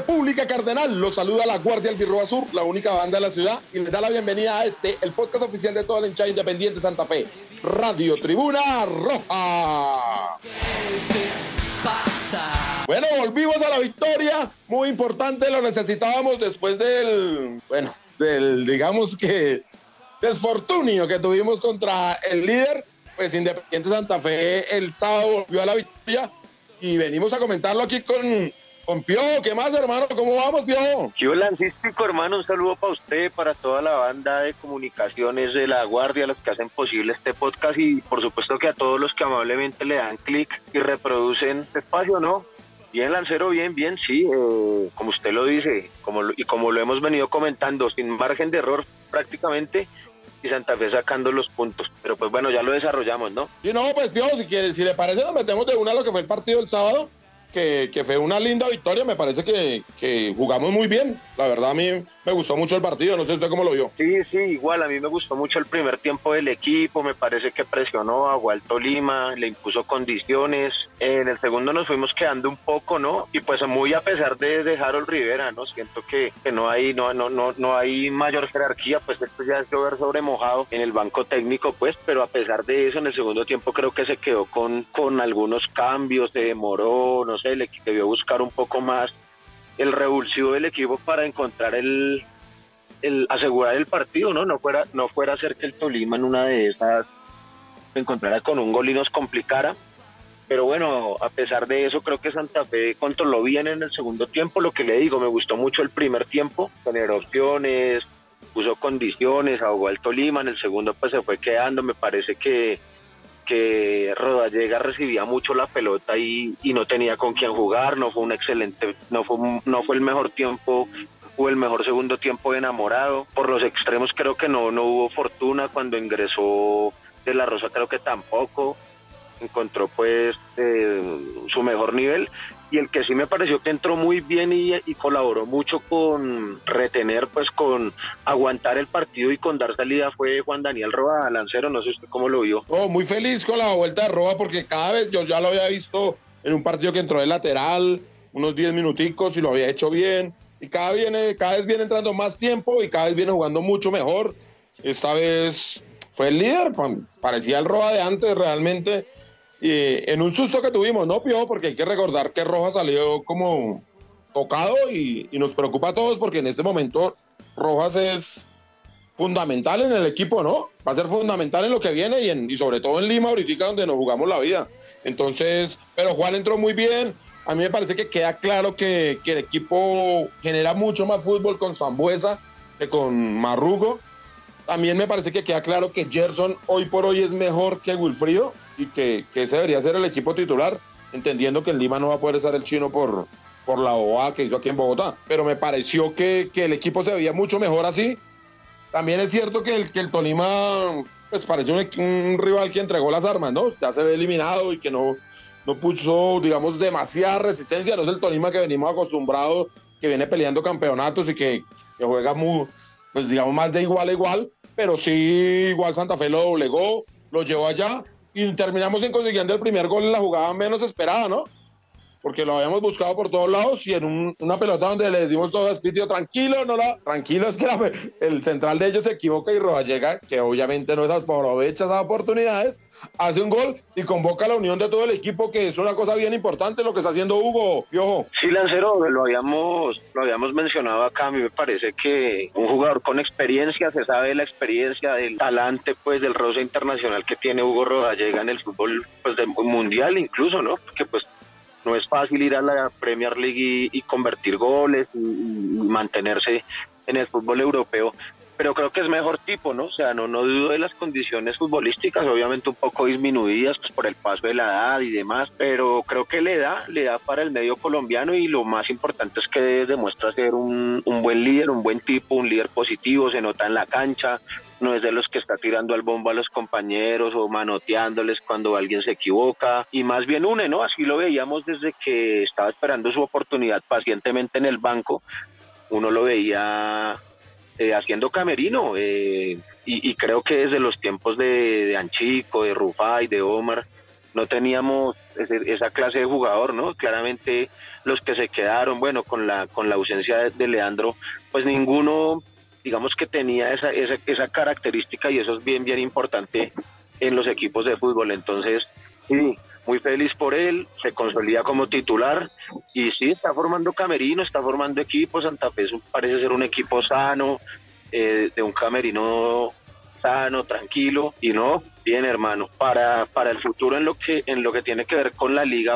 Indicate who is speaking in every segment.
Speaker 1: República Cardenal. Los saluda la Guardia Albirroa Sur, la única banda de la ciudad, y les da la bienvenida a este, el podcast oficial de toda la hinchada independiente Santa Fe, Radio Tribuna Roja. Bueno, volvimos a la victoria, muy importante, lo necesitábamos después del, bueno, del, digamos que, desfortunio que tuvimos contra el líder, pues Independiente Santa Fe el sábado volvió a la victoria y venimos a comentarlo aquí con, con Pio. ¿Qué más, hermano? ¿Cómo vamos, Pio?
Speaker 2: Yo Lancístico, hermano, un saludo para usted, para toda la banda de comunicaciones de La Guardia, los que hacen posible este podcast y por supuesto que a todos los que amablemente le dan clic y reproducen este espacio, ¿no? Bien, Lancero, bien, bien, sí, eh, como usted lo dice, como lo- y como lo hemos venido comentando, sin margen de error prácticamente, y Santa Fe sacando los puntos. Pero pues bueno, ya lo desarrollamos, ¿no?
Speaker 1: Y no, pues Pio, si, quiere, si le parece, nos metemos de una a lo que fue el partido del sábado, que, que fue una linda victoria. Me parece que, que jugamos muy bien. La verdad, a mí me gustó mucho el partido. No sé usted cómo lo vio.
Speaker 2: Sí, sí, igual a mí me gustó mucho el primer tiempo del equipo, me parece que presionó a Walto Lima, le impuso condiciones, en el segundo nos fuimos quedando un poco, ¿no? Y pues muy a pesar de, de Harold Rivera, ¿no? Siento que, que no hay no, no, no, no hay mayor jerarquía, pues esto ya es llover sobre mojado en el banco técnico, pues, pero a pesar de eso en el segundo tiempo creo que se quedó con, con algunos cambios, se demoró, no sé, le debió buscar un poco más el revulsivo del equipo para encontrar el, el asegurar el partido, ¿no? No fuera, no fuera a ser que el Tolima en una de esas encontrara con un gol y nos complicara. Pero bueno, a pesar de eso, creo que Santa Fe controló bien en el segundo tiempo. Lo que le digo, me gustó mucho el primer tiempo, generó opciones, puso condiciones, ahogó al Tolima. En el segundo, pues se fue quedando. Me parece que, que Rodallega recibía mucho la pelota y, y no tenía con quién jugar. No fue un excelente, no fue, no fue el mejor tiempo o el mejor segundo tiempo de enamorado. Por los extremos creo que no, no hubo fortuna cuando ingresó de la Rosa, creo que tampoco encontró pues eh, su mejor nivel y el que sí me pareció que entró muy bien y, colaboró mucho con retener pues con aguantar el partido y con dar salida fue Juan Daniel Roa Lancero, no sé usted cómo lo vio.
Speaker 1: Oh, muy feliz con la vuelta de Roa porque cada vez yo ya lo había visto en un partido que entró de lateral, unos 10 minuticos y lo había hecho bien. Y cada, viene, cada vez viene entrando más tiempo y cada vez viene jugando mucho mejor. Esta vez fue el líder, pa- parecía el Roa de antes realmente. Y en un susto que tuvimos, ¿no, Pio? Porque hay que recordar que Roja salió como tocado y, nos preocupa a todos porque en este momento Rojas es fundamental en el equipo, ¿no? Va a ser fundamental en lo que viene y, en- y sobre todo en Lima, ahorita donde nos jugamos la vida. Entonces, pero Juan entró muy bien. A mí me parece que queda claro que, que el equipo genera mucho más fútbol con Zambuesa que con Marrugo. También me parece que queda claro que Gerson hoy por hoy es mejor que Wilfrido y que, que ese debería ser el equipo titular, entendiendo que en Lima no va a poder estar el chino por, por la OA que hizo aquí en Bogotá. Pero me pareció que, que el equipo se veía mucho mejor así. También es cierto que el, que el Tolima pues parece un, un rival que entregó las armas, ¿no? Ya se ve eliminado y que no, no puso, digamos, demasiada resistencia. No es el Tolima que venimos acostumbrados, que viene peleando campeonatos y que, que juega muy, pues digamos, más de igual a igual. Pero sí, igual Santa Fe lo doblegó, lo llevó allá y terminamos en consiguiendo el primer gol en la jugada menos esperada, ¿no? Porque lo habíamos buscado por todos lados y en un- una pelota donde le decimos todos a Spitio, tranquilo, no la, tranquilo, es que la- el central de ellos se equivoca y Rodallega, que obviamente no aprovecha esas oportunidades, hace un gol y convoca a la unión de todo el equipo, que es una cosa bien importante lo que está haciendo Hugo, Piojo.
Speaker 2: Sí, Lancero, lo habíamos, lo habíamos mencionado acá, a mí me parece que un jugador con experiencia, se sabe la experiencia, del talante, pues, del roce internacional que tiene Hugo Rodallega en el fútbol, pues, del mundial incluso, ¿no? Porque, pues, no es fácil ir a la Premier League y, convertir goles y mantenerse en el fútbol europeo. Pero creo que es mejor tipo, ¿no? O sea, no, no dudo de las condiciones futbolísticas, obviamente un poco disminuidas pues, por el paso de la edad y demás, pero creo que le da, le da para el medio colombiano y lo más importante es que demuestra ser un, un buen líder, un buen tipo, un líder positivo, se nota en la cancha, no es de los que está tirando al bombo a los compañeros o manoteándoles cuando alguien se equivoca y más bien une, ¿no? Así lo veíamos desde que estaba esperando su oportunidad pacientemente en el banco, uno lo veía eh, haciendo camerino eh, y, creo que desde los tiempos de, Anchico, de Rufai, de Omar, no teníamos esa clase de jugador, ¿no? Claramente los que se quedaron, bueno, con la con la ausencia de, Leandro, pues ninguno, digamos que tenía esa, esa, esa característica y eso es bien, bien importante en los equipos de fútbol. Entonces, sí, muy feliz por él, se consolida como titular y sí, está formando camerino, está formando equipo, Santa Fe parece ser un equipo sano, eh, de un camerino sano, tranquilo y no, bien hermano, para, para el futuro en lo que en lo que tiene que ver con la liga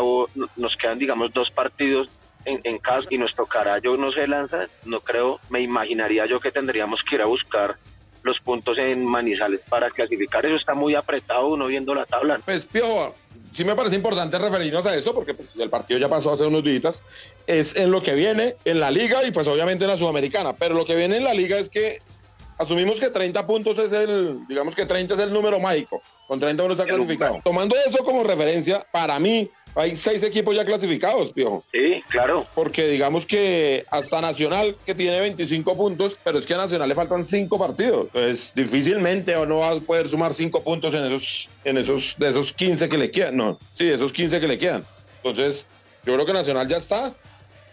Speaker 2: nos quedan digamos dos partidos en, en casa y nos tocará, yo no sé Lanza, no creo, me imaginaría yo que tendríamos que ir a buscar los puntos en Manizales para clasificar. Eso está muy apretado uno viendo la tabla.
Speaker 1: Pues Piojo, sí me parece importante referirnos a eso porque pues, el partido ya pasó hace unos días. Es en lo que viene en la liga y pues obviamente en la sudamericana. Pero lo que viene en la liga es que asumimos que 30 puntos es el, digamos que 30 es el número mágico. Con 30 uno está clasificado. Tomando eso como referencia, para mí, hay seis equipos ya clasificados, Piojo.
Speaker 2: Sí, claro.
Speaker 1: Porque digamos que hasta Nacional, que tiene 25 puntos, pero es que a Nacional le faltan cinco partidos. Entonces, difícilmente o no va a poder sumar cinco puntos en esos, en esos, de esos 15 que le quedan. No, sí, esos 15 que le quedan. Entonces, yo creo que Nacional ya está.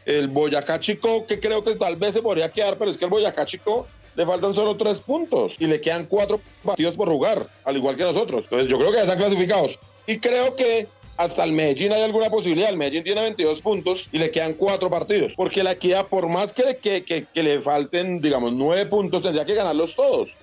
Speaker 1: El Boyacá Chico, que creo que tal vez se podría quedar, pero es que el Boyacá Chico le faltan solo tres puntos y le quedan cuatro partidos por jugar, al igual que nosotros. Entonces, yo creo que ya están clasificados. Y creo que hasta el Medellín hay alguna posibilidad. El Medellín tiene 22 puntos y le quedan cuatro partidos. Porque la equidad, por más que, que, que, le falten, digamos, nueve puntos, tendría que ganarlos todos.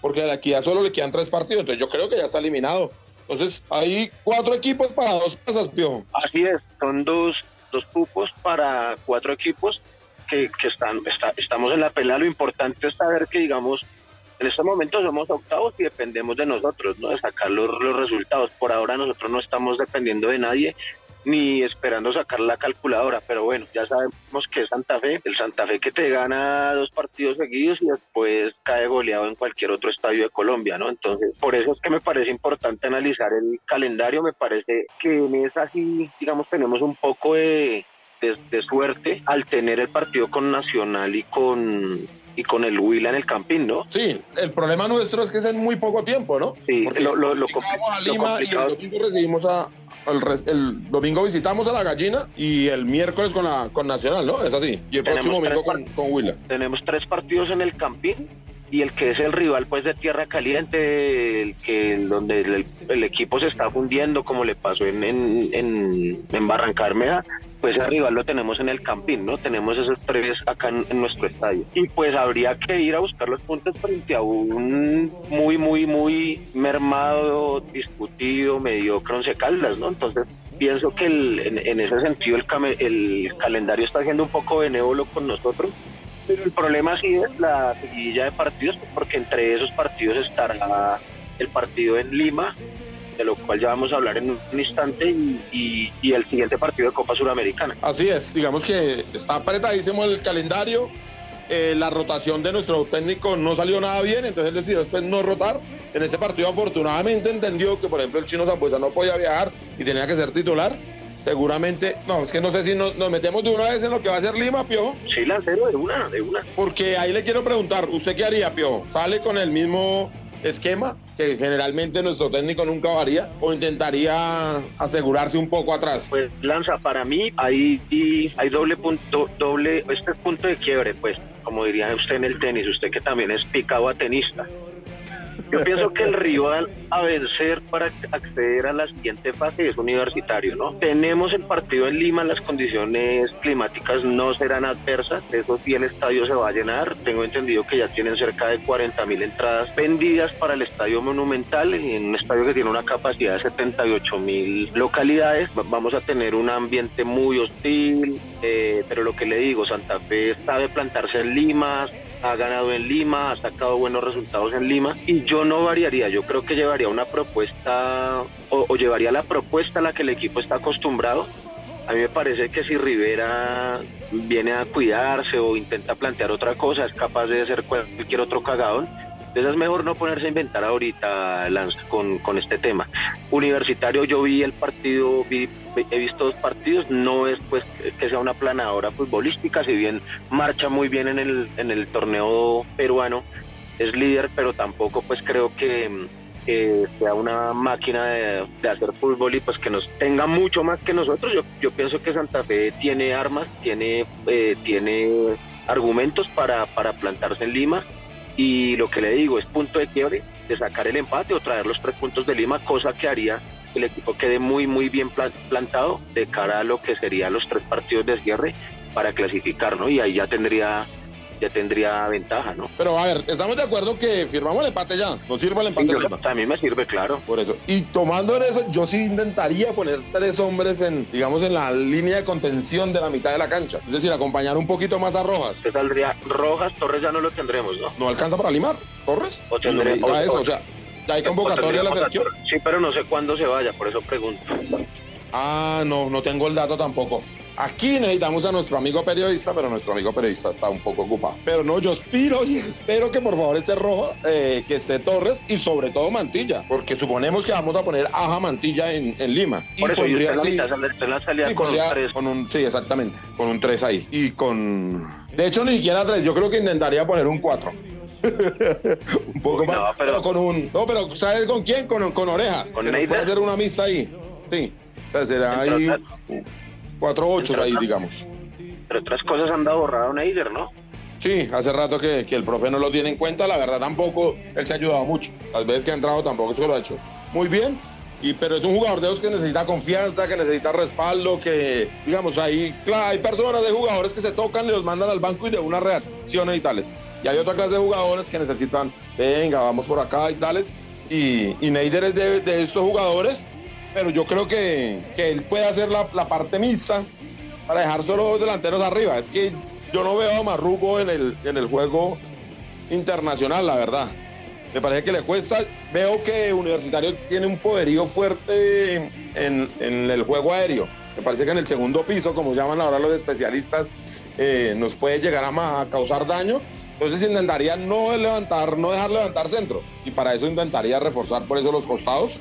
Speaker 1: Porque la equidad solo le quedan tres partidos. Entonces yo creo que ya está eliminado. Entonces hay cuatro equipos para dos pasas, Piojo.
Speaker 2: Así es, son dos, dos cupos para cuatro equipos que, que están, estamos en la pelea. Lo importante es saber que, digamos, en este momento somos octavos y dependemos de nosotros, ¿no? De sacar los, resultados. Por ahora nosotros no estamos dependiendo de nadie ni esperando sacar la calculadora, pero bueno, ya sabemos que es Santa Fe, el Santa Fe que te gana dos partidos seguidos y después cae goleado en cualquier otro estadio de Colombia, ¿no? Entonces, por eso es que me parece importante analizar el calendario, me parece que en esa sí, digamos, tenemos un poco de, de suerte al tener el partido con Nacional y con y con el Huila en el Campín, ¿no?
Speaker 1: Sí, el problema nuestro es que es en muy poco tiempo, ¿no?
Speaker 2: Sí,
Speaker 1: Porque lo, lo, lo, a Lima y el domingo recibimos a, el, domingo visitamos a la gallina y el miércoles con la con Nacional, ¿no? Es así. Y el próximo domingo con, con Huila.
Speaker 2: Tenemos tres partidos en el Campín y el que es el rival pues de tierra caliente, el que donde el, equipo se está fundiendo como le pasó en, en, en, en pues ese rival lo tenemos en el Campín, ¿no? Tenemos esos tres acá en, nuestro estadio. Y pues habría que ir a buscar los puntos frente a un muy, muy, muy mermado, discutido, mediocre Once Caldas, ¿no? Entonces pienso que en, ese sentido el, el calendario está siendo un poco benévolo con nosotros pero el problema sí es la seguidilla de partidos, porque entre esos partidos estará el partido en Lima, de lo cual ya vamos a hablar en un instante, y, el siguiente partido de Copa Suramericana.
Speaker 1: Así es, digamos que está apretadísimo el calendario. Eh, la rotación de nuestro técnico no salió nada bien, entonces él decidió después no rotar. En ese partido afortunadamente entendió que, por ejemplo, el chino Zambuesa no podía viajar y tenía que ser titular seguramente, no, es que no sé si nos, metemos de una vez en lo que va a ser Lima, Piojo.
Speaker 2: Sí, Lancero, de una, de una.
Speaker 1: Porque ahí le quiero preguntar, ¿usted qué haría, Piojo? ¿Sale con el mismo esquema que generalmente nuestro técnico nunca varía o intentaría asegurarse un poco atrás?
Speaker 2: Pues Lanza, para mí ahí hay doble punto, doble, este punto de quiebre, pues, como diría usted en el tenis, usted que también es picado a tenista. Yo pienso que el rival a vencer para acceder a la siguiente fase es universitario, ¿no? Tenemos el partido en Lima, las condiciones climáticas no serán adversas, eso sí el estadio se va a llenar, tengo entendido que ya tienen cerca de 40 mil entradas vendidas para el estadio monumental, en un estadio que tiene una capacidad de 78 mil localidades, vamos a tener un ambiente muy hostil, eh, pero lo que le digo, Santa Fe sabe plantarse en Lima, ha ganado en Lima, ha sacado buenos resultados en Lima y yo no variaría, yo creo que llevaría una propuesta o, llevaría la propuesta a la que el equipo está acostumbrado a mí me parece que si Rivera viene a cuidarse o intenta plantear otra cosa, es capaz de hacer cualquier otro cagadón. Entonces es mejor no ponerse a inventar ahorita, Lance, con, con este tema. Universitario, yo vi el partido, he visto dos partidos, no es pues que sea una planadora futbolística, si bien marcha muy bien en el, en el torneo peruano, es líder, pero tampoco pues creo que sea una máquina de, hacer fútbol y pues que nos tenga mucho más que nosotros. Yo, yo pienso que Santa Fe tiene armas, tiene, eh, tiene argumentos para, para plantarse en Lima y lo que le digo es punto de quiebre de sacar el empate o traer los tres puntos de Lima, cosa que haría que el equipo quede muy muy bien plantado de cara a lo que serían los tres partidos de cierre para clasificar, ¿no? Y ahí ya tendría ya tendría ventaja, ¿no?
Speaker 1: Pero a ver, estamos de acuerdo que firmamos el empate ya. ¿Nos sirve el empate?
Speaker 2: a mí me sirve, claro.
Speaker 1: Por eso. Y tomando en eso, yo sí intentaría poner tres hombres en, digamos, en la línea de contención de la mitad de la cancha. Es decir, acompañar un poquito más a Rojas.
Speaker 2: ¿Qué saldría? Rojas, Torres ya no lo tendremos, ¿no?
Speaker 1: ¿No alcanza para limar? ¿Torres?
Speaker 2: O tendremos.
Speaker 1: eso, o sea, ya hay convocatoria a la selección.
Speaker 2: Sí, pero no sé cuándo se vaya, por eso pregunto.
Speaker 1: Ah, no, no tengo el dato tampoco. Aquí necesitamos a nuestro amigo periodista, pero nuestro amigo periodista está un poco ocupado. Pero no, yo aspiro y espero que por favor esté Rojo, eh, que esté Torres y sobre todo Mantilla, porque suponemos que vamos a poner Aja Mantilla en, Lima.
Speaker 2: Por y eso, pondría, la mitad, la salida con un 3.
Speaker 1: Con un, sí, exactamente, con un 3 ahí. Y con... De hecho, ni siquiera 3, yo creo que intentaría poner un 4. un poco más, pero... con un... No, pero ¿sabes con quién? Con, con orejas.
Speaker 2: Con
Speaker 1: puede hacer una misa ahí. Sí. O sea, será ahí cuatro ocho ahí, digamos.
Speaker 2: Pero otras cosas han dado borrado Neider, ¿no?
Speaker 1: Sí, hace rato que, que, el profe no lo tiene en cuenta, la verdad tampoco, él se ha ayudado mucho. Las veces que ha entrado tampoco se lo ha hecho muy bien, y, pero es un jugador de esos que necesita confianza, que necesita respaldo, que, digamos, hay, hay personas de jugadores que se tocan, los mandan al banco y de una reacción y tales. Y hay otra clase de jugadores que necesitan, venga, vamos por acá y tales. Y, y Neider es de, de estos jugadores pero yo creo que, que él puede hacer la, la, parte mixta para dejar solo dos delanteros arriba. Es que yo no veo a Marrugo en el, en el juego internacional, la verdad. Me parece que le cuesta. Veo que Universitario tiene un poderío fuerte en, en el juego aéreo. Me parece que en el segundo piso, como llaman ahora los especialistas, eh, nos puede llegar a, a, causar daño. Entonces intentaría no levantar, no dejar levantar centros. Y para eso intentaría reforzar por eso los costados,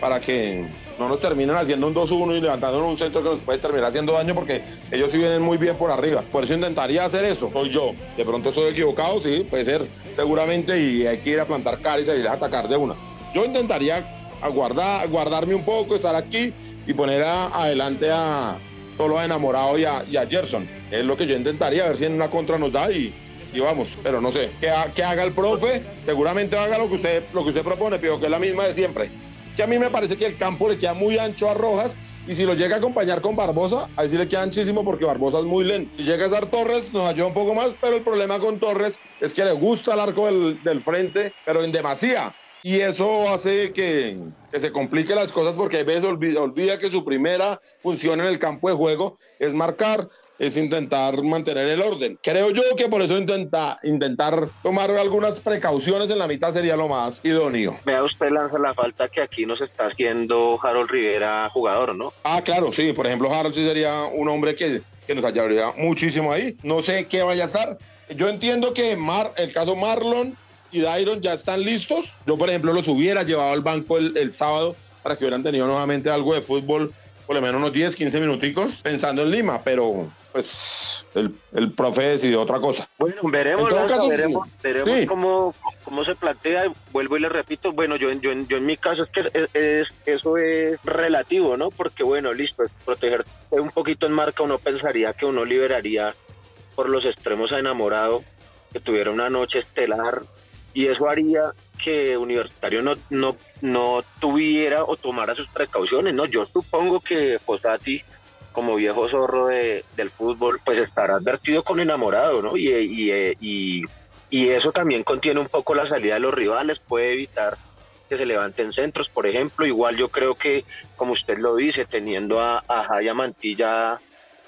Speaker 1: para que no nos terminan haciendo un 2-1 y levantando un centro que nos puede terminar haciendo daño porque ellos sí vienen muy bien por arriba. Por eso intentaría hacer eso. Soy yo. De pronto estoy equivocado, sí, puede ser seguramente y hay que ir a plantar cara y salir a atacar de una. Yo intentaría aguardar, guardarme un poco, estar aquí y poner adelante a solo a Enamorado y a, y a, Gerson. Es lo que yo intentaría, a ver si en una contra nos da y, y vamos, pero no sé. Que, que haga el profe, seguramente haga lo que usted, lo que usted propone, pero que es la misma de siempre que a mí me parece que el campo le queda muy ancho a Rojas y si lo llega a acompañar con Barbosa, ahí sí le queda anchísimo porque Barbosa es muy lento. Si llega a ser Torres, nos ayuda un poco más, pero el problema con Torres es que le gusta el arco del, frente, pero en demasía. Y eso hace que, que, se complique las cosas porque a veces olvida que su primera función en el campo de juego es marcar, es intentar mantener el orden. Creo yo que por eso intenta, intentar tomar algunas precauciones en la mitad sería lo más idóneo.
Speaker 2: Vea usted, lanza la falta que aquí nos está haciendo Harold Rivera jugador, ¿no?
Speaker 1: Ah, claro, sí. Por ejemplo, Harold sí sería un hombre que, que nos ayudaría muchísimo ahí. No sé qué vaya a estar. Yo entiendo que Mar, el caso Marlon y Dairon ya están listos. Yo, por ejemplo, los hubiera llevado al banco el, el sábado para que hubieran tenido nuevamente algo de fútbol por lo menos unos 10, 15 minuticos pensando en Lima, pero pues el, el profe decidió otra cosa.
Speaker 2: Bueno, veremos, veremos, veremos cómo, cómo se plantea. Vuelvo y le repito, bueno, yo, yo, yo en mi caso es que es, eso es relativo, ¿no? Porque bueno, listo, proteger un poquito en marca, uno pensaría que uno liberaría por los extremos a enamorado, que tuviera una noche estelar, y eso haría que Universitario no, no, no tuviera o tomara sus precauciones, ¿no? Yo supongo que Posati como viejo zorro de, del fútbol, pues estará advertido con enamorado, ¿no? Y, y, y, eso también contiene un poco la salida de los rivales, puede evitar que se levanten centros, por ejemplo. Igual yo creo que, como usted lo dice, teniendo a, a Jaya Mantilla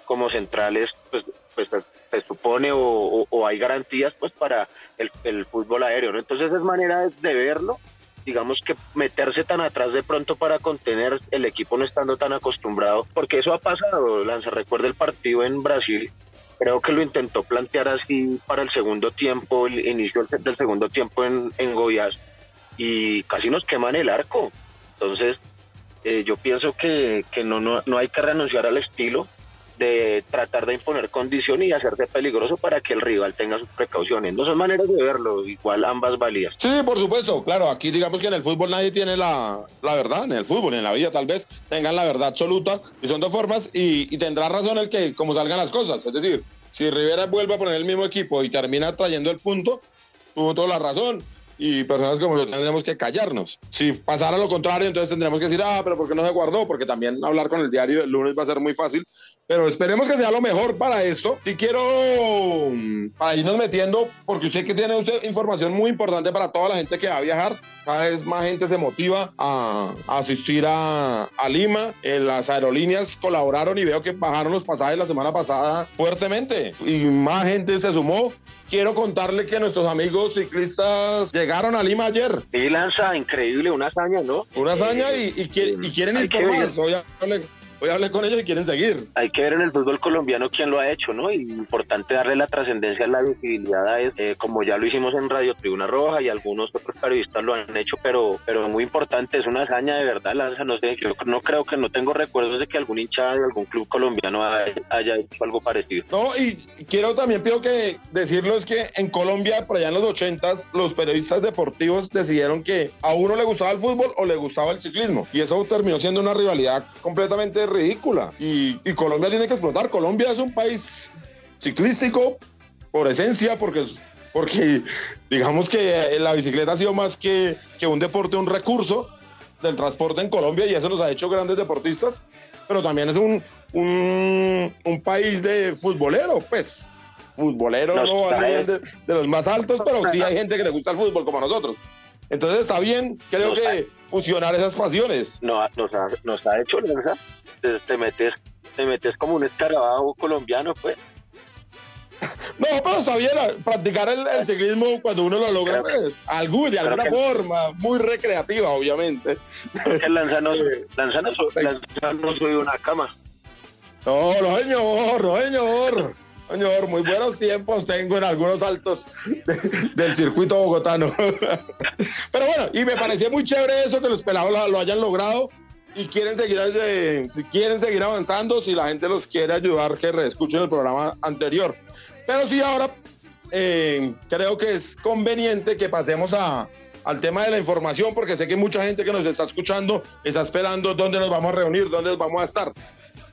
Speaker 2: como centrales, pues, pues se supone o, hay garantías pues para el, el fútbol aéreo, ¿no? Entonces es manera de verlo digamos que meterse tan atrás de pronto para contener el equipo no estando tan acostumbrado, porque eso ha pasado, Lanza, recuerda el partido en Brasil, creo que lo intentó plantear así para el segundo tiempo, el inicio del segundo tiempo en, en Goiás, y casi nos queman el arco. Entonces, eh, yo pienso que, que no, no, no hay que renunciar al estilo, de tratar de imponer condición y hacerse peligroso para que el rival tenga sus precauciones. No son maneras de verlo, igual ambas valías.
Speaker 1: Sí, por supuesto, claro, aquí digamos que en el fútbol nadie tiene la, la verdad, en el fútbol, en la vida tal vez tengan la verdad absoluta y son dos formas y, y tendrá razón el que como salgan las cosas, es decir, si Rivera vuelve a poner el mismo equipo y termina trayendo el punto, tuvo toda la razón y personas como yo tendremos que callarnos. Si pasara lo contrario, entonces tendremos que decir, ah, pero ¿por qué no se guardó? Porque también hablar con el diario el lunes va a ser muy fácil. Pero esperemos que sea lo mejor para esto. Si quiero, mm, para irnos metiendo, porque sé que tiene usted información muy importante para toda la gente que va a viajar. Cada vez más gente se motiva a, asistir a, a Lima. En eh, las aerolíneas colaboraron y veo que bajaron los pasajes la semana pasada fuertemente. Y más gente se sumó quiero contarle que nuestros amigos ciclistas llegaron a Lima ayer.
Speaker 2: Y lanza, increíble, una hazaña, ¿no?
Speaker 1: Una hazaña y, y, quieren ir por más. Hoy Voy a hablar con ellos y quieren seguir.
Speaker 2: Hay que ver en el fútbol colombiano quién lo ha hecho, ¿no? Y importante darle la trascendencia, la visibilidad a eso, eh, como ya lo hicimos en Radio Tribuna Roja y algunos otros periodistas lo han hecho, pero pero muy importante, es una hazaña de verdad, Lanza, no sé, yo no creo que no tengo recuerdos de que algún hincha de algún club colombiano haya hecho algo parecido.
Speaker 1: No, y quiero también, pido que decirlo es que en Colombia, por allá en los ochentas, los periodistas deportivos decidieron que a uno le gustaba el fútbol o le gustaba el ciclismo, y eso terminó siendo una rivalidad completamente ridícula. Y, Colombia tiene que explotar. Colombia es un país ciclístico por esencia, porque, porque digamos que la bicicleta ha sido más que, que un deporte, un recurso del transporte en Colombia y eso nos ha hecho grandes deportistas, pero también es un, un, país de futbolero, pues. Futbolero no, a nivel de, los más altos, pero sí hay gente que le gusta el fútbol como a nosotros. Entonces está bien, creo que fusionar esas pasiones.
Speaker 2: No, nos, ha, nos ha hecho, te, te, metes, te metes como un escarabajo colombiano, pues.
Speaker 1: No, pero está bien practicar el, ciclismo cuando uno lo logra, pues, algún, de alguna forma, muy recreativa, obviamente.
Speaker 2: El lanzano, lanzano, lanzano soy una cama.
Speaker 1: No, no, señor, no, señor. Señor, muy buenos tiempos tengo en algunos altos del circuito bogotano. Pero bueno, y me parecía muy chévere eso que los pelados lo, hayan logrado y quieren seguir, si quieren seguir avanzando, si la gente los quiere ayudar, que reescuchen el programa anterior. Pero sí, ahora eh, creo que es conveniente que pasemos a, al tema de la información, porque sé que mucha gente que nos está escuchando está esperando dónde nos vamos a reunir, dónde vamos a estar.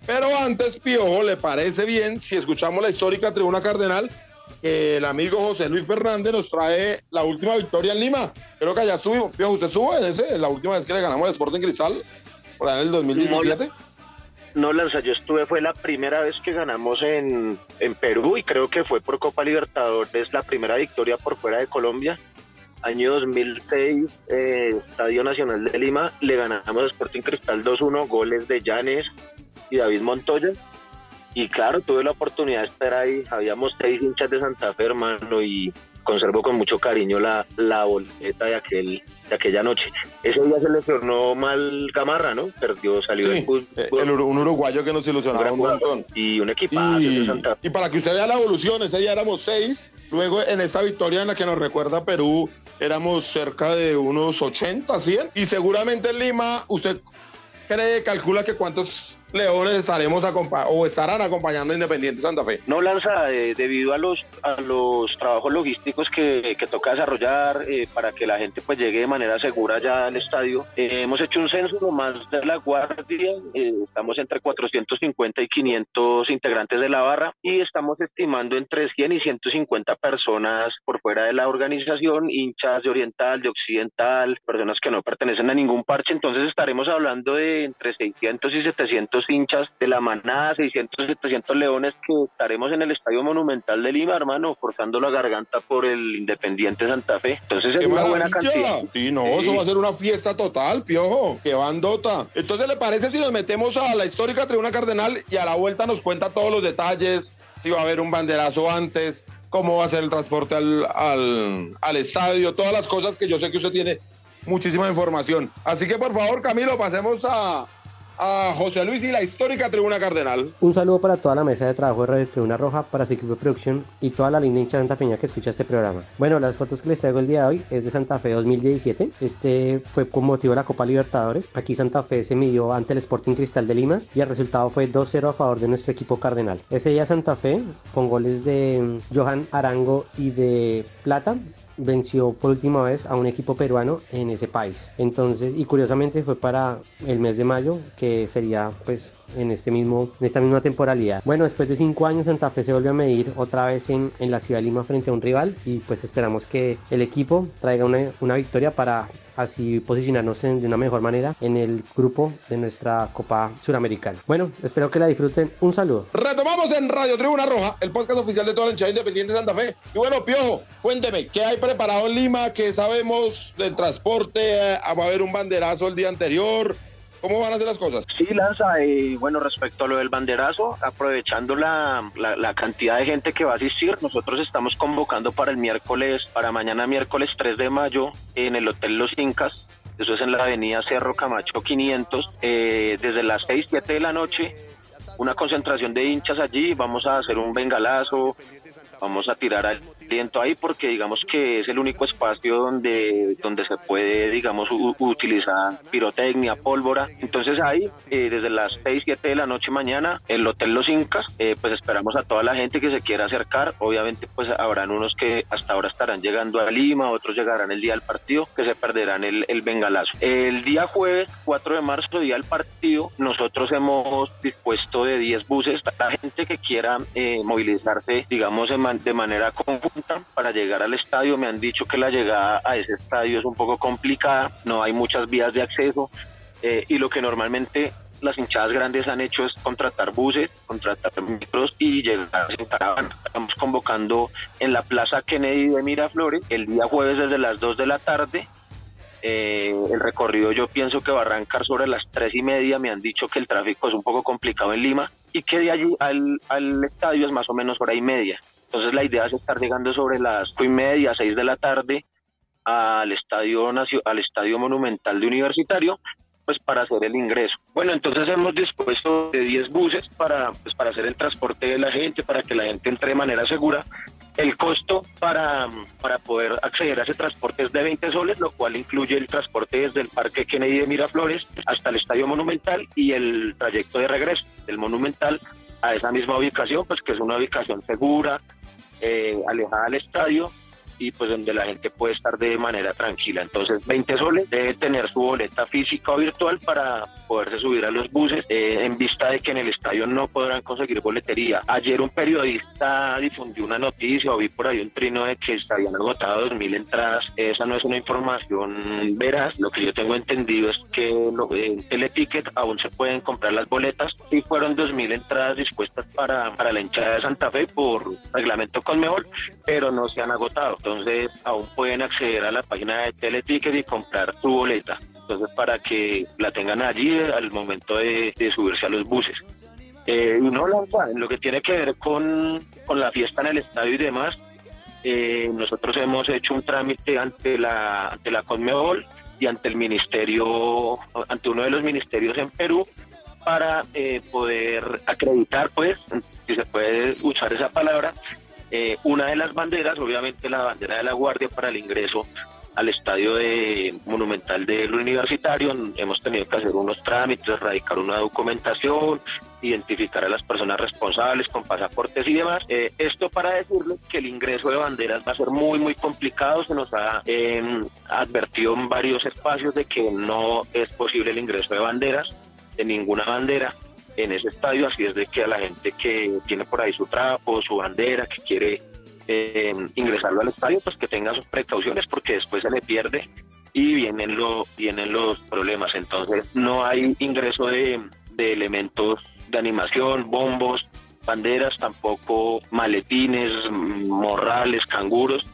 Speaker 1: Pero antes, Piojo, ¿le parece bien si escuchamos la histórica tribuna cardenal? Que el amigo José Luis Fernández nos trae la última victoria en Lima. Creo que allá estuvimos. Piojo, ¿usted estuvo en ese? La última vez que le ganamos al Sporting Cristal, por ahí en el 2017.
Speaker 2: No, Lanza, yo estuve, fue la primera vez que ganamos en, en Perú y creo que fue por Copa Libertadores la primera victoria por fuera de Colombia año 2006, eh, Estadio Nacional de Lima, le ganamos Sporting Cristal 2-1, goles de Llanes, y David Montoya. Y claro, tuve la oportunidad de estar ahí. Habíamos seis hinchas de Santa Fe, hermano, y conservo con mucho cariño la, la boleta de, aquel, de aquella noche. Ese día se le tornó mal Gamarra, ¿no? Perdió, salió del
Speaker 1: fútbol. Eh, un uruguayo que nos ilusionaba un, montón.
Speaker 2: Y un equipo
Speaker 1: y, Y para que usted vea la evolución, ese día éramos seis. Luego en esta victoria en la que nos recuerda Perú, éramos cerca de unos 80, 100. Y seguramente en Lima, usted cree, calcula que cuántos Leones estaremos o estarán acompañando a Independiente Santa Fe.
Speaker 2: No lanza eh, debido a los a los trabajos logísticos que, que toca desarrollar eh, para que la gente pues llegue de manera segura ya al estadio. Eh, hemos hecho un censo nomás de la guardia, estamos entre 450 y 500 integrantes de la barra y estamos estimando entre 100 y 150 personas por fuera de la organización, hinchas de oriental, de occidental, personas que no pertenecen a ningún parche, entonces estaremos hablando de entre 600 y 700 700 hinchas de la manada, 600, 700 leones que estaremos en el Estadio Monumental de Lima, hermano, forzando la garganta por el Independiente Santa Fe. Entonces es una buena cantidad.
Speaker 1: Sí, no, eso va a ser una fiesta total, piojo. Qué bandota. Entonces, ¿le parece si nos metemos a la histórica Tribuna Cardenal y a la vuelta nos cuenta todos los detalles? Si va a haber un banderazo antes, cómo va a ser el transporte al, al, al estadio, todas las cosas que yo sé que usted tiene muchísima información. Así que por favor, Camilo, pasemos a, a José Luis y la histórica Tribuna Cardenal.
Speaker 3: Un saludo para toda la mesa de trabajo de Radio Tribuna Roja, para su equipo de producción y toda la linda hincha de Santa Peña que escucha este programa. Bueno, las fotos que les traigo el día de hoy es de Santa Fe 2017. Este fue con motivo de la Copa Libertadores. Aquí Santa Fe se midió ante el Sporting Cristal de Lima y el resultado fue 2-0 a favor de nuestro equipo cardenal. Ese día Santa Fe, con goles de Johan Arango y de Plata, venció por última vez a un equipo peruano en ese país. Entonces, y curiosamente fue para el mes de mayo, que sería pues en, este mismo, en esta misma temporalidad. Bueno, después de cinco años Santa Fe se vuelve a medir otra vez en, en la ciudad de Lima frente a un rival y pues esperamos que el equipo traiga una, una victoria para así posicionarnos en, de una mejor manera en el grupo de nuestra Copa Suramericana. Bueno, espero que la disfruten. Un saludo.
Speaker 1: Retomamos en Radio Tribuna Roja, el podcast oficial de toda la hinchada independiente de Santa Fe. Y bueno, Piojo, cuénteme, ¿qué hay preparado en Lima? ¿Qué sabemos del transporte? ¿Va a haber un banderazo el día anterior? ¿Cómo van a hacer las cosas?
Speaker 2: Sí, Lanza, eh, bueno, respecto a lo del banderazo, aprovechando la, la, la, cantidad de gente que va a asistir, nosotros estamos convocando para el miércoles, para mañana miércoles 3 de mayo, en el Hotel Los Incas, eso es en la avenida Cerro Camacho 500, eh, desde las 6, 7 de la noche, una concentración de hinchas allí, vamos a hacer un bengalazo, vamos a tirar al viento ahí porque digamos que es el único espacio donde, donde se puede, digamos, utilizar pirotecnia, pólvora. Entonces ahí, eh, desde las 6, 7 de la noche mañana, el Hotel Los Incas, eh, pues esperamos a toda la gente que se quiera acercar. Obviamente, pues habrán unos que hasta ahora estarán llegando a Lima, otros llegarán el día del partido, que se perderán el, el bengalazo. El día jueves, 4 de marzo, día del partido, nosotros hemos dispuesto de 10 buses. La gente que quiera eh, movilizarse, digamos, de, man de manera conjunta para llegar al estadio. Me han dicho que la llegada a ese estadio es un poco complicada, no hay muchas vías de acceso eh, y lo que normalmente las hinchadas grandes han hecho es contratar buses, contratar micros y llegar en caravana. Estamos convocando en la Plaza Kennedy de Miraflores el día jueves desde las 2 de la tarde. Eh, el recorrido yo pienso que va a arrancar sobre las tres y media. Me han dicho que el tráfico es un poco complicado en Lima y que de allí al, al estadio es más o menos hora y media. Entonces la idea es estar llegando sobre las cinco y media, seis de la tarde al estadio, al estadio monumental de Universitario pues para hacer el ingreso. Bueno, entonces hemos dispuesto de 10 buses para, pues, para hacer el transporte de la gente, para que la gente entre de manera segura. El costo para, para poder acceder a ese transporte es de 20 soles, lo cual incluye el transporte desde el Parque Kennedy de Miraflores hasta el Estadio Monumental y el trayecto de regreso del Monumental a esa misma ubicación, pues que es una ubicación segura, eh, alejada del estadio y pues donde la gente puede estar de manera tranquila. Entonces 20 soles debe tener su boleta física o virtual para poderse subir a los buses eh, en vista de que en el estadio no podrán conseguir boletería. Ayer un periodista difundió una noticia o vi por ahí un trino de que se habían agotado 2.000 entradas. Esa no es una información veraz. Lo que yo tengo entendido es que en Teleticket aún se pueden comprar las boletas y fueron 2.000 entradas dispuestas para, para la hinchada de Santa Fe por reglamento Conmebol, pero no se han agotado entonces aún pueden acceder a la página de Teleticket y comprar su boleta. Entonces para que la tengan allí al momento de, de subirse a los buses. Eh, no, en lo que tiene que ver con, con, la fiesta en el estadio y demás, eh, nosotros hemos hecho un trámite ante la, ante la Conmebol y ante el ministerio, ante uno de los ministerios en Perú para eh, poder acreditar, pues, si se puede usar esa palabra, eh, una de las banderas, obviamente la bandera de la Guardia para el ingreso al estadio de monumental del universitario. Hemos tenido que hacer unos trámites, radicar una documentación, identificar a las personas responsables con pasaportes y demás. Eh, esto para decirles que el ingreso de banderas va a ser muy, muy complicado. Se nos ha eh, advertido en varios espacios de que no es posible el ingreso de banderas, de ninguna bandera en ese estadio, así es de que a la gente que tiene por ahí su trapo, su bandera, que quiere eh, ingresarlo al estadio, pues que tenga sus precauciones porque después se le pierde y vienen, lo, vienen los problemas. Entonces no hay ingreso de, de elementos de animación, bombos, banderas, tampoco maletines, morrales, canguros.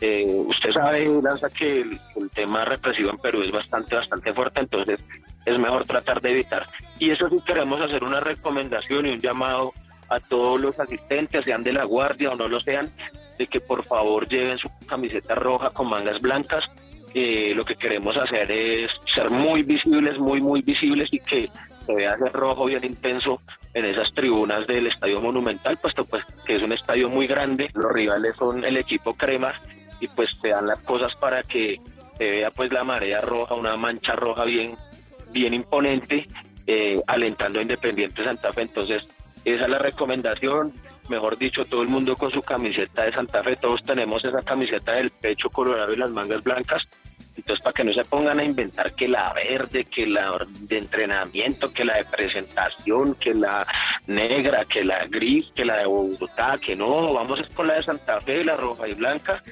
Speaker 2: Eh, usted sabe, Lanza, que el, tema represivo en Perú es bastante, bastante fuerte, entonces es mejor tratar de evitar. Y eso sí queremos hacer una recomendación y un llamado a todos los asistentes, sean de la guardia o no lo sean, de que por favor lleven su camiseta roja con mangas blancas. Lo que queremos hacer es ser muy visibles, muy, muy visibles y que se vea ese rojo bien intenso en esas tribunas del Estadio Monumental, puesto pues que es un estadio muy grande, los rivales son el equipo crema y pues se dan las cosas para que se vea pues la marea roja, una mancha roja bien, bien imponente, eh, alentando a Independiente Santa Fe. Entonces, esa es la recomendación. Mejor dicho, todo el mundo con su camiseta de Santa Fe, todos tenemos esa camiseta del pecho colorado y las mangas blancas. Entonces, para que no se pongan a inventar que la verde, que la de entrenamiento, que la de presentación, que la negra, que la gris, que la de Bogotá, que no, vamos con la de Santa Fe, la roja y blanca,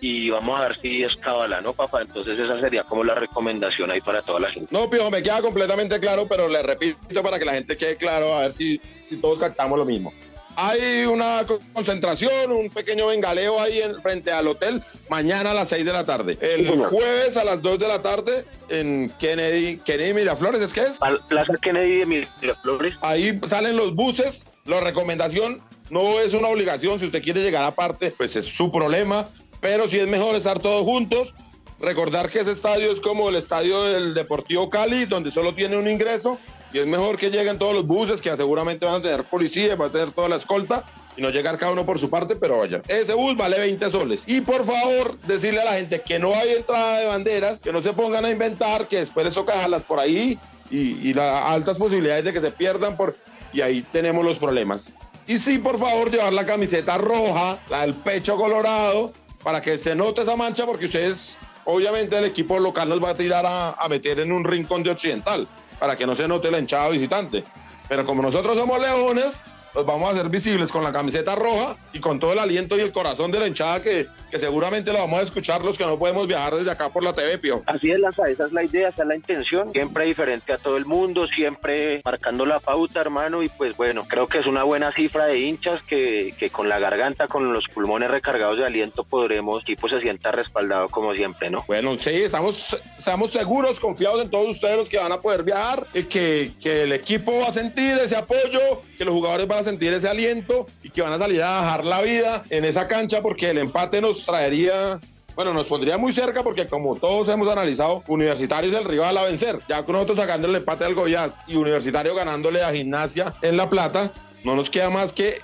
Speaker 2: y vamos a ver si es cabala, ¿no, papá? Entonces esa sería como la recomendación ahí para toda la gente.
Speaker 1: No, Pío, me queda completamente claro, pero le repito para que la gente quede claro, a ver si, todos captamos lo mismo. Hay una concentración, un pequeño bengaleo ahí en, frente al hotel mañana a las 6 de la tarde. El jueves a las 2 de la tarde en Kennedy, Kennedy Miraflores, ¿es que es?
Speaker 2: Plaza Kennedy de Miraflores.
Speaker 1: Ahí salen los buses. La recomendación no es una obligación. Si usted quiere llegar aparte, pues es su problema pero sí es mejor estar todos juntos. Recordar que ese estadio es como el estadio del Deportivo Cali, donde solo tiene un ingreso, y es mejor que lleguen todos los buses, que seguramente van a tener policía, van a tener toda la escolta, y no llegar cada uno por su parte, pero vaya. Ese bus vale 20 soles. Y por favor, decirle a la gente que no hay entrada de banderas, que no se pongan a inventar, que después eso cajalas por ahí y, las altas posibilidades de que se pierdan por... Y ahí tenemos los problemas. Y sí, por favor, llevar la camiseta roja, la del pecho colorado, para que se note esa mancha, porque ustedes, obviamente, el equipo local nos va a tirar a, meter en un rincón de occidental, para que no se note la hinchada visitante. Pero como nosotros somos leones, los vamos a hacer visibles con la camiseta roja y con todo el aliento y el corazón de la hinchada que, que seguramente lo vamos a escuchar los que no podemos viajar desde acá por la TV, Pio.
Speaker 2: Así es, Lanza, esa es la idea, esa es la intención, siempre diferente a todo el mundo, siempre marcando la pauta, hermano, y pues bueno, creo que es una buena cifra de hinchas que, que con la garganta, con los pulmones recargados de aliento podremos, tipo se sienta respaldado como siempre, ¿no?
Speaker 1: Bueno, sí, estamos, estamos seguros, confiados en todos ustedes los que van a poder viajar, y que, que el equipo va a sentir ese apoyo, que los jugadores van a sentir ese aliento y que van a salir a dejar la vida en esa cancha porque el empate nos traería bueno, nos pondría muy cerca porque como todos hemos analizado, Universitario es el rival a vencer. Ya con nosotros sacando el empate al Goiás y Universitario ganándole a Gimnasia en La Plata, no nos queda más que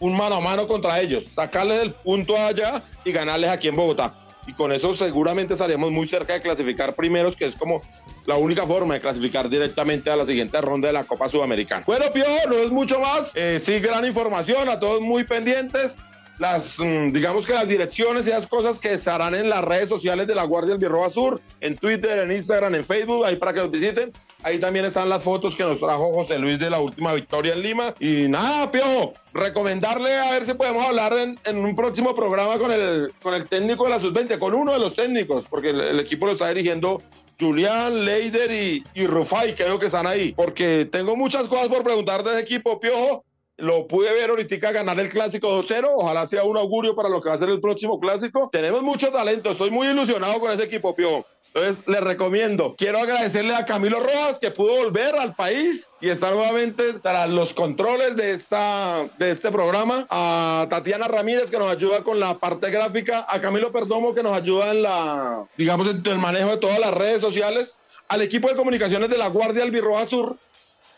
Speaker 1: un mano a mano contra ellos, sacarles el punto allá y ganarles aquí en Bogotá. Y con eso seguramente estaríamos muy cerca de clasificar primeros, que es como la única forma de clasificar directamente a la siguiente ronda de la Copa Sudamericana. Bueno, Pio, no es mucho más. Eh, sí, gran información, a todos muy pendientes. Las, mm, digamos que las direcciones y las cosas que estarán en las redes sociales de la Guardia del Birroba Sur, en Twitter, en Instagram, en Facebook, ahí para que nos visiten. Ahí también están las fotos que nos trajo José Luis de la última victoria en Lima. Y nada, Piojo, recomendarle a ver si podemos hablar en, en un próximo programa con el, con el técnico de la sub-20, con uno de los técnicos, porque el, el equipo lo está dirigiendo Julián, Leider y, y Rufai, creo que están ahí, porque tengo muchas cosas por preguntar de ese equipo, Piojo. Lo pude ver ahorita ganar el clásico 2-0. Ojalá sea un augurio para lo que va a ser el próximo clásico. Tenemos mucho talento. Estoy muy ilusionado con ese equipo, Piojo. Entonces, les recomiendo. Quiero agradecerle a Camilo Rojas que pudo volver al país y estar nuevamente tras los controles de, esta, de este programa. A Tatiana Ramírez que nos ayuda con la parte gráfica. A Camilo Perdomo que nos ayuda en la, digamos, en el manejo de todas las redes sociales. Al equipo de comunicaciones de la Guardia Albirroja Sur.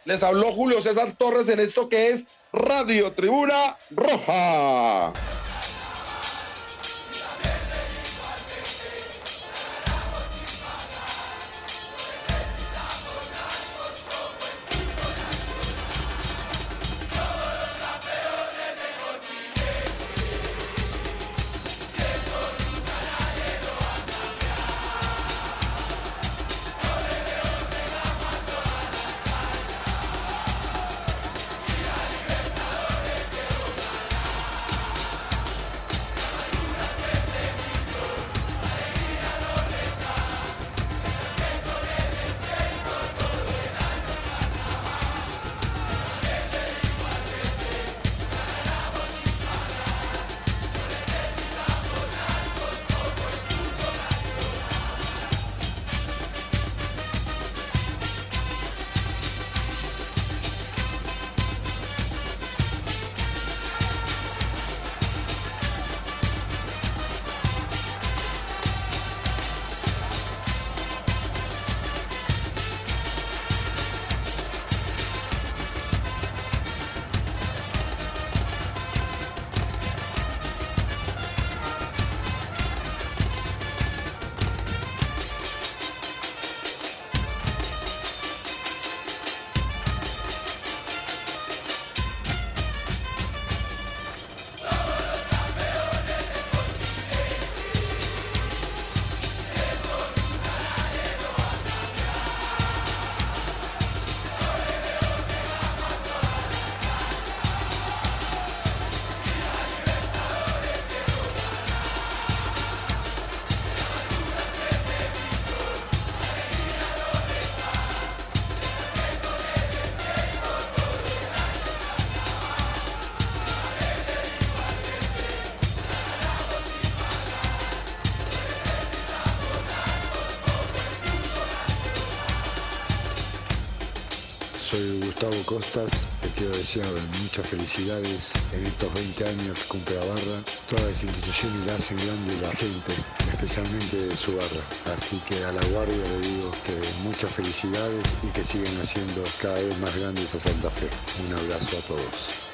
Speaker 1: Les habló Julio César Torres en esto que es Radio Tribuna Roja.
Speaker 4: Costas, te quiero desear muchas felicidades en estos 20 años que cumple la barra. Todas las instituciones la hacen grande la gente, especialmente su barra. Así que a la guardia le digo que muchas felicidades y que sigan haciendo cada vez más grandes a Santa Fe. Un abrazo a todos.